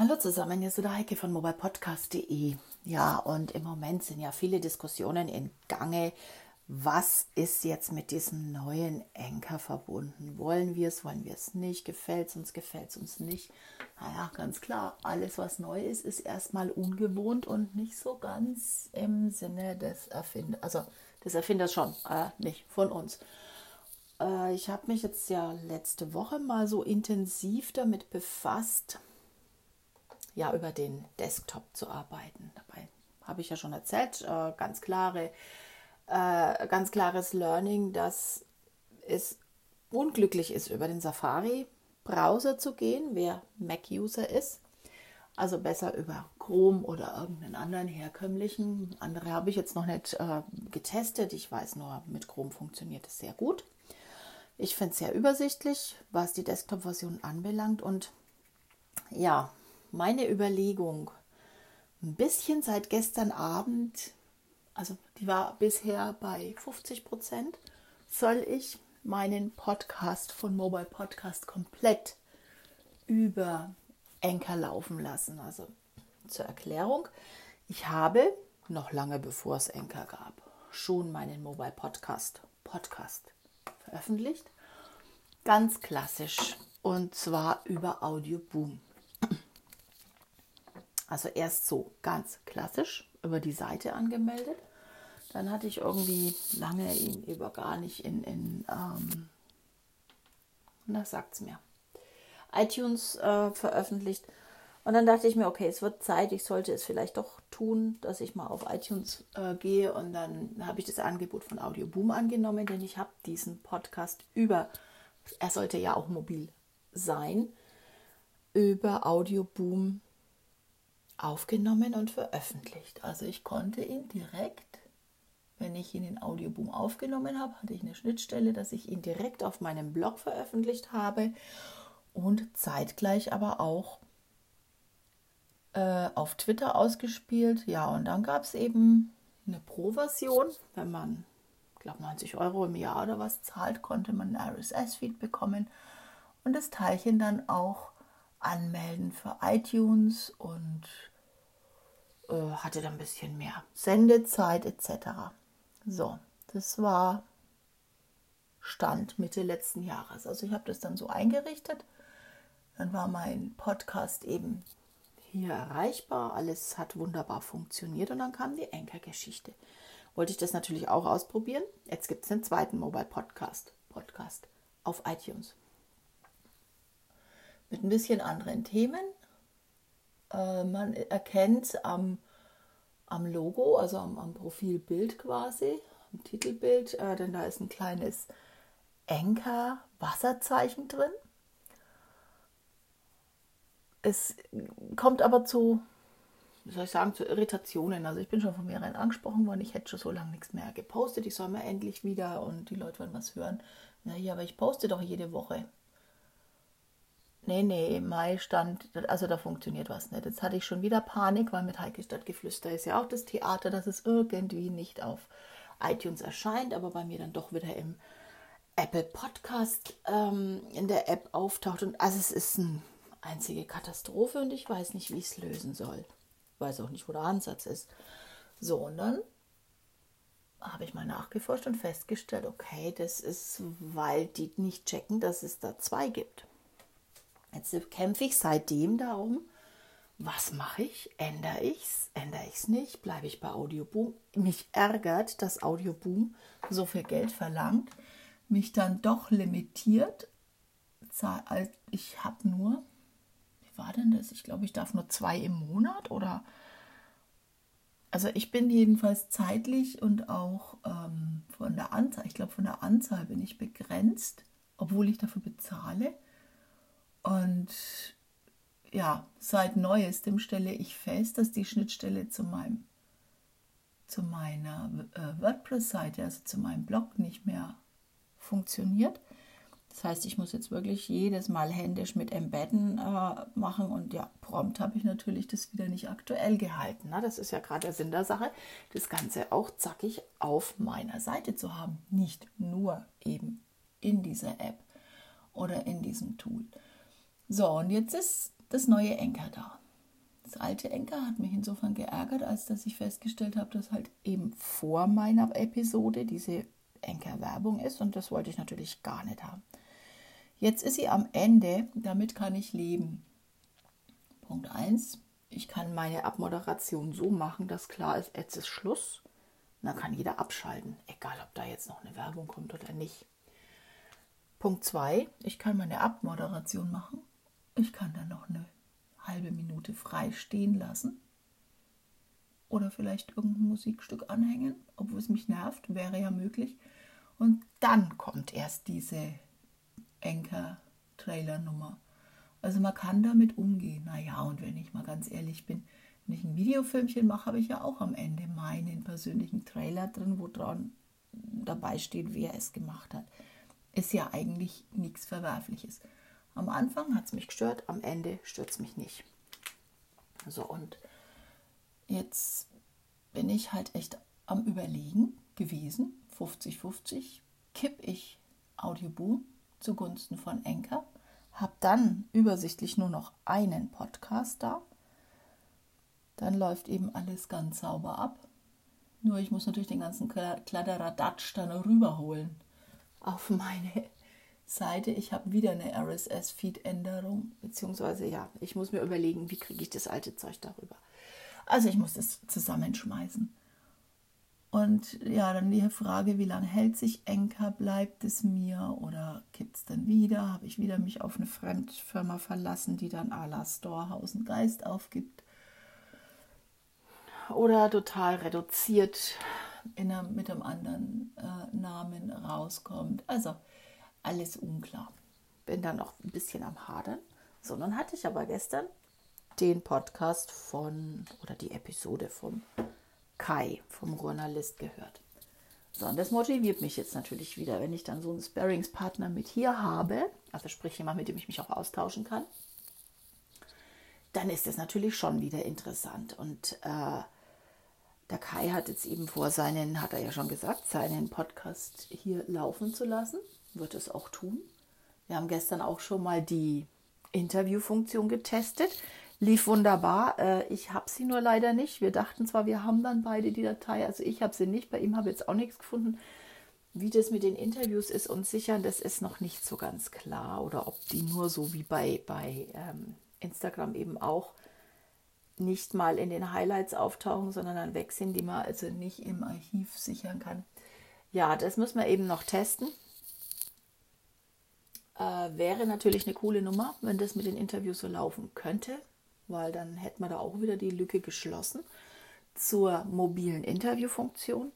Hallo zusammen, hier ist der Heike von mobilepodcast.de. Ja, und im Moment sind ja viele Diskussionen in Gange. Was ist jetzt mit diesem neuen Enker verbunden? Wollen wir es, wollen wir es nicht? Gefällt es uns, gefällt es uns nicht? Naja, ganz klar, alles, was neu ist, ist erstmal ungewohnt und nicht so ganz im Sinne des Erfinders. Also des Erfinders schon, äh, nicht von uns. Äh, ich habe mich jetzt ja letzte Woche mal so intensiv damit befasst, ja über den Desktop zu arbeiten. Dabei habe ich ja schon erzählt, äh, ganz klare, äh, ganz klares Learning, dass es unglücklich ist, über den Safari-Browser zu gehen, wer Mac-User ist. Also besser über Chrome oder irgendeinen anderen herkömmlichen. Andere habe ich jetzt noch nicht äh, getestet. Ich weiß nur, mit Chrome funktioniert es sehr gut. Ich finde es sehr übersichtlich, was die Desktop-Version anbelangt. Und ja, meine Überlegung, ein bisschen seit gestern Abend, also die war bisher bei 50 Prozent, soll ich meinen Podcast von Mobile Podcast komplett über Enker laufen lassen. Also zur Erklärung, ich habe noch lange bevor es Enker gab, schon meinen Mobile Podcast Podcast veröffentlicht. Ganz klassisch und zwar über Audio Boom. Also erst so ganz klassisch über die Seite angemeldet. Dann hatte ich irgendwie lange ihn über gar nicht in, in ähm, na sagt's mir, iTunes äh, veröffentlicht. Und dann dachte ich mir, okay, es wird Zeit, ich sollte es vielleicht doch tun, dass ich mal auf iTunes äh, gehe. Und dann habe ich das Angebot von Audio Boom angenommen, denn ich habe diesen Podcast über, er sollte ja auch mobil sein, über Audio Boom aufgenommen und veröffentlicht. Also ich konnte ihn direkt, wenn ich ihn in Audioboom aufgenommen habe, hatte ich eine Schnittstelle, dass ich ihn direkt auf meinem Blog veröffentlicht habe und zeitgleich aber auch äh, auf Twitter ausgespielt. Ja, und dann gab es eben eine Pro-Version. Wenn man, glaube, 90 Euro im Jahr oder was zahlt, konnte man ein RSS-Feed bekommen und das Teilchen dann auch anmelden für iTunes und äh, hatte dann ein bisschen mehr Sendezeit etc. So, das war Stand Mitte letzten Jahres. Also ich habe das dann so eingerichtet. Dann war mein Podcast eben hier erreichbar. Alles hat wunderbar funktioniert und dann kam die Enker-Geschichte. Wollte ich das natürlich auch ausprobieren. Jetzt gibt es einen zweiten Mobile Podcast, Podcast auf iTunes. Mit ein bisschen anderen Themen, äh, man erkennt am, am Logo, also am, am, Profilbild quasi, am Titelbild, äh, denn da ist ein kleines Enker-Wasserzeichen drin. Es kommt aber zu, wie soll ich sagen, zu Irritationen. Also ich bin schon von mehreren angesprochen worden, ich hätte schon so lange nichts mehr gepostet, ich soll mal endlich wieder und die Leute wollen was hören. Ja, aber ich poste doch jede Woche. Nee, nee, Mai stand, also da funktioniert was nicht. Jetzt hatte ich schon wieder Panik, weil mit Heike Stadtgeflüster ist ja auch das Theater, dass es irgendwie nicht auf iTunes erscheint, aber bei mir dann doch wieder im Apple Podcast ähm, in der App auftaucht. Und also es ist eine einzige Katastrophe und ich weiß nicht, wie ich es lösen soll. Ich weiß auch nicht, wo der Ansatz ist. So, und dann habe ich mal nachgeforscht und festgestellt, okay, das ist, weil die nicht checken, dass es da zwei gibt. Jetzt kämpfe ich seitdem darum, was mache ich? Ändere ich es? Ändere ich es nicht? Bleibe ich bei Audioboom? Mich ärgert, dass Audioboom so viel Geld verlangt, mich dann doch limitiert. Ich habe nur, wie war denn das? Ich glaube, ich darf nur zwei im Monat oder. Also ich bin jedenfalls zeitlich und auch ähm, von der Anzahl, ich glaube von der Anzahl bin ich begrenzt, obwohl ich dafür bezahle. Und ja, seit neuestem stelle ich fest, dass die Schnittstelle zu meinem zu meiner äh, WordPress-Seite, also zu meinem Blog nicht mehr funktioniert. Das heißt, ich muss jetzt wirklich jedes Mal händisch mit Embedden äh, machen und ja, prompt habe ich natürlich das wieder nicht aktuell gehalten. Na, das ist ja gerade der Sinn der Sache, das Ganze auch zackig auf meiner Seite zu haben, nicht nur eben in dieser App oder in diesem Tool. So, und jetzt ist das neue Enker da. Das alte Enker hat mich insofern geärgert, als dass ich festgestellt habe, dass halt eben vor meiner Episode diese Enker-Werbung ist und das wollte ich natürlich gar nicht haben. Jetzt ist sie am Ende, damit kann ich leben. Punkt 1. Ich kann meine Abmoderation so machen, dass klar ist, jetzt ist Schluss. dann kann jeder abschalten, egal ob da jetzt noch eine Werbung kommt oder nicht. Punkt 2. Ich kann meine Abmoderation machen. Ich kann dann noch eine halbe Minute frei stehen lassen. Oder vielleicht irgendein Musikstück anhängen, obwohl es mich nervt, wäre ja möglich. Und dann kommt erst diese Anchor-Trailer-Nummer. Also man kann damit umgehen. Naja, und wenn ich mal ganz ehrlich bin, wenn ich ein Videofilmchen mache, habe ich ja auch am Ende meinen persönlichen Trailer drin, wo dran dabei steht, wer es gemacht hat. Ist ja eigentlich nichts Verwerfliches. Am Anfang hat es mich gestört, am Ende stört es mich nicht. So, und jetzt bin ich halt echt am Überlegen gewesen, 50-50, kipp ich Audioboom zugunsten von Enker, habe dann übersichtlich nur noch einen Podcast da. Dann läuft eben alles ganz sauber ab. Nur ich muss natürlich den ganzen Kladderadatsch dann rüberholen auf meine Seite. Ich habe wieder eine RSS-Feed-Änderung, beziehungsweise ja, ich muss mir überlegen, wie kriege ich das alte Zeug darüber. Also ich muss das zusammenschmeißen. Und ja, dann die Frage, wie lange hält sich Enker? Bleibt es mir oder kippt es dann wieder? Habe ich wieder mich auf eine Fremdfirma verlassen, die dann à la Storehouse einen Geist aufgibt? Oder total reduziert in einer, mit einem anderen äh, Namen rauskommt. Also alles unklar. Bin dann noch ein bisschen am Hadern. So, nun hatte ich aber gestern den Podcast von oder die Episode vom Kai vom Journalist gehört. So, und das motiviert mich jetzt natürlich wieder, wenn ich dann so einen Sparringspartner mit hier habe, also sprich jemand, mit dem ich mich auch austauschen kann, dann ist das natürlich schon wieder interessant. Und äh, der Kai hat jetzt eben vor, seinen, hat er ja schon gesagt, seinen Podcast hier laufen zu lassen. Wird es auch tun. Wir haben gestern auch schon mal die Interviewfunktion getestet. Lief wunderbar. Äh, ich habe sie nur leider nicht. Wir dachten zwar, wir haben dann beide die Datei. Also ich habe sie nicht. Bei ihm habe ich jetzt auch nichts gefunden. Wie das mit den Interviews ist und sichern, das ist noch nicht so ganz klar. Oder ob die nur so wie bei, bei ähm, Instagram eben auch nicht mal in den Highlights auftauchen, sondern dann weg sind, die man also nicht im Archiv sichern kann. Ja, das müssen wir eben noch testen. Äh, wäre natürlich eine coole Nummer, wenn das mit den Interviews so laufen könnte, weil dann hätten wir da auch wieder die Lücke geschlossen zur mobilen Interviewfunktion.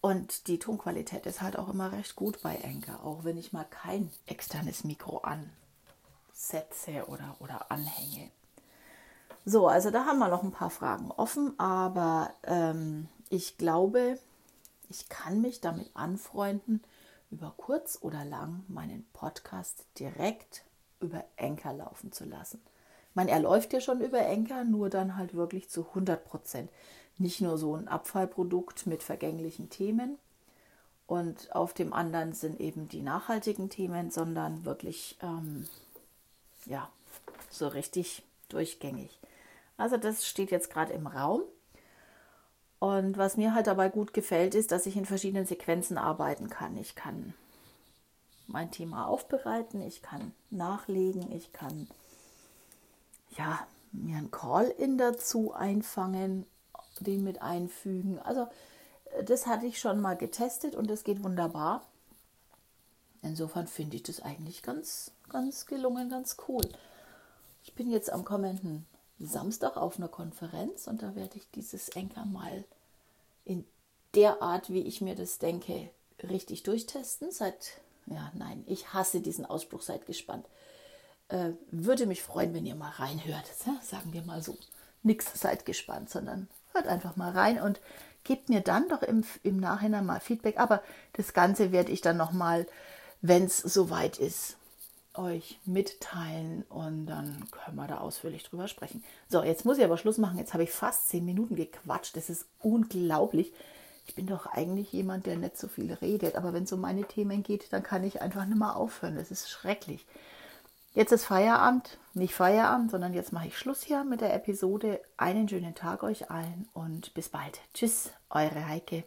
Und die Tonqualität ist halt auch immer recht gut bei Enker, auch wenn ich mal kein externes Mikro ansetze oder, oder anhänge. So, also da haben wir noch ein paar Fragen offen, aber ähm, ich glaube, ich kann mich damit anfreunden, über kurz oder lang meinen Podcast direkt über Enker laufen zu lassen. Ich meine, er läuft ja schon über Enker, nur dann halt wirklich zu 100 Prozent. Nicht nur so ein Abfallprodukt mit vergänglichen Themen und auf dem anderen sind eben die nachhaltigen Themen, sondern wirklich, ähm, ja, so richtig durchgängig. Also das steht jetzt gerade im Raum. Und was mir halt dabei gut gefällt, ist, dass ich in verschiedenen Sequenzen arbeiten kann. Ich kann mein Thema aufbereiten, ich kann nachlegen, ich kann ja, mir einen Call-in dazu einfangen, den mit einfügen. Also das hatte ich schon mal getestet und das geht wunderbar. Insofern finde ich das eigentlich ganz, ganz gelungen, ganz cool. Ich bin jetzt am kommenden Samstag auf einer Konferenz und da werde ich dieses Enker mal in der Art, wie ich mir das denke, richtig durchtesten. Seid, ja, nein, ich hasse diesen Ausspruch, seid gespannt. Äh, würde mich freuen, wenn ihr mal reinhört. Ja, sagen wir mal so. Nix, seid gespannt, sondern hört einfach mal rein und gebt mir dann doch im, im Nachhinein mal Feedback. Aber das Ganze werde ich dann nochmal, wenn es soweit ist, euch mitteilen und dann können wir da ausführlich drüber sprechen. So, jetzt muss ich aber Schluss machen. Jetzt habe ich fast zehn Minuten gequatscht. Das ist unglaublich. Ich bin doch eigentlich jemand, der nicht so viel redet, aber wenn es um meine Themen geht, dann kann ich einfach nicht mehr aufhören. Das ist schrecklich. Jetzt ist Feierabend, nicht Feierabend, sondern jetzt mache ich Schluss hier mit der Episode. Einen schönen Tag euch allen und bis bald. Tschüss, eure Heike.